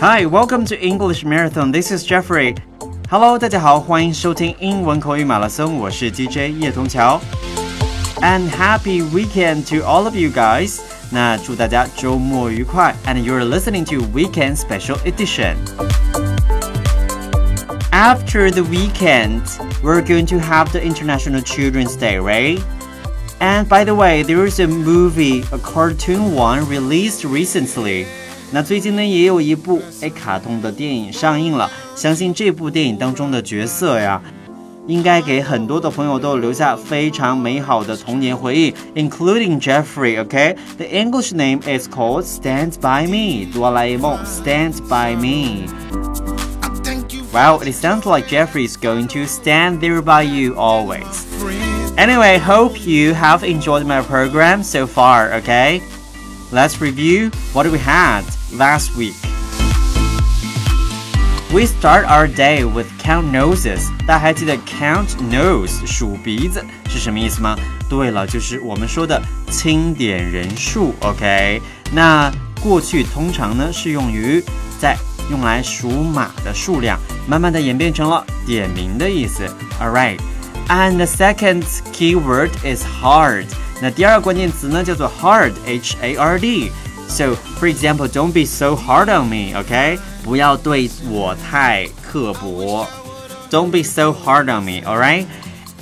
Hi, welcome to English Marathon. This is Jeffrey. Hello，大家好，欢迎收听英文口语马拉松，我是 DJ 叶童桥。And happy weekend to all of you guys. 那祝大家周末愉快。And you're listening to Weekend Special Edition. After the weekend, we're going to have the International Children's Day, right? And by the way, there is a movie, a cartoon one, released recently. 那最近呢，也有一部哎卡通的电影上映了。相信这部电影当中的角色呀，应该给很多的朋友都留下非常美好的童年回忆，including Jeffrey. Okay, the English name is called Stand by Me. 哆啦 A 梦 Stand by Me. Well, it sounds like Jeffrey is going to stand there by you always. Anyway, hope you have enjoyed my program so far, okay? Let's review what we had last week. We start our day with count noses. 大家还记得 count nose 数鼻子是什么意思吗？对了，就是我们说的清点人数。OK，那过去通常呢是用于在用来数马的数量，慢慢的演变成了点名的意思。All right, and the second keyword is hard. 那第二个关键词呢叫做 hard，h a r d。So for example, don't be so hard on me, okay? 不要对我太刻薄。Don't be so hard on me, alright?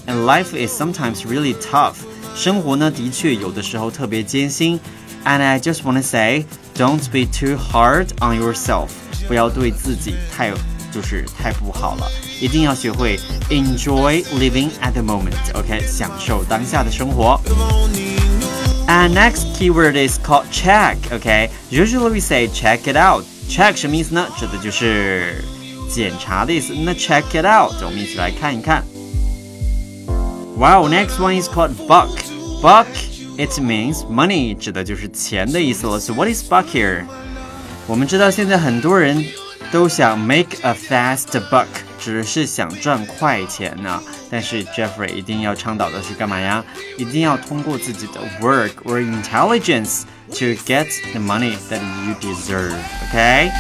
And life is sometimes really tough. 生活呢的确有的时候特别艰辛。And I just want to say, don't be too hard on yourself. 不要对自己太 就是太不好了。一定要学会 enjoy living at the moment. OK，享受当下的生活。And next keyword is called check. OK, usually we say check it out. Check 什么意思呢？指的就是检查的意思。那 check it out，我们一起来看一看。Wow, next one is called buck. Buck, it means money，指的就是钱的意思了。So what is buck here? 我们知道现在很多人 都想 make a fast buck，只是想赚快钱呢。但是 Jeffrey 一定要倡导的是干嘛呀？一定要通过自己的 work or intelligence to get the money that you deserve. Okay?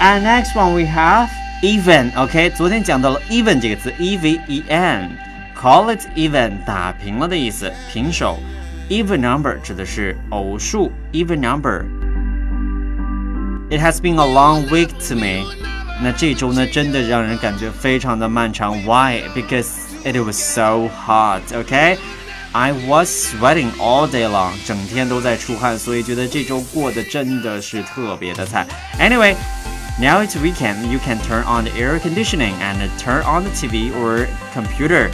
And next one we have even. OK，昨天讲到了 even 这个词，e v e n。Call it even，打平了的意思，平手。Even number 指的是偶数，even number。 It has been a long week to me. 那这周呢，真的让人感觉非常的漫长。Why? Because it was so hot. Okay? I was sweating all day long. 整天都在出汗，所以觉得这周过得真的是特别的惨。Anyway. Now it's weekend, you can turn on the air conditioning and turn on the TV or computer.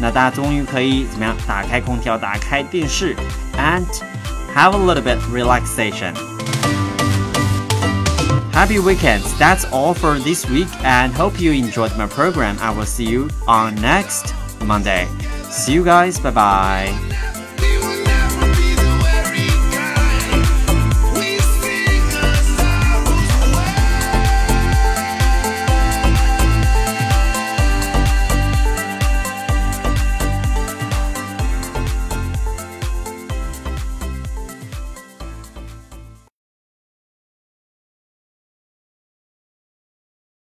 那大家终于可以怎么样？打开空调，打开电视，and have a little bit relaxation. Happy weekends. That's all for this week and hope you enjoyed my program. I will see you on next Monday. See you guys. Bye bye.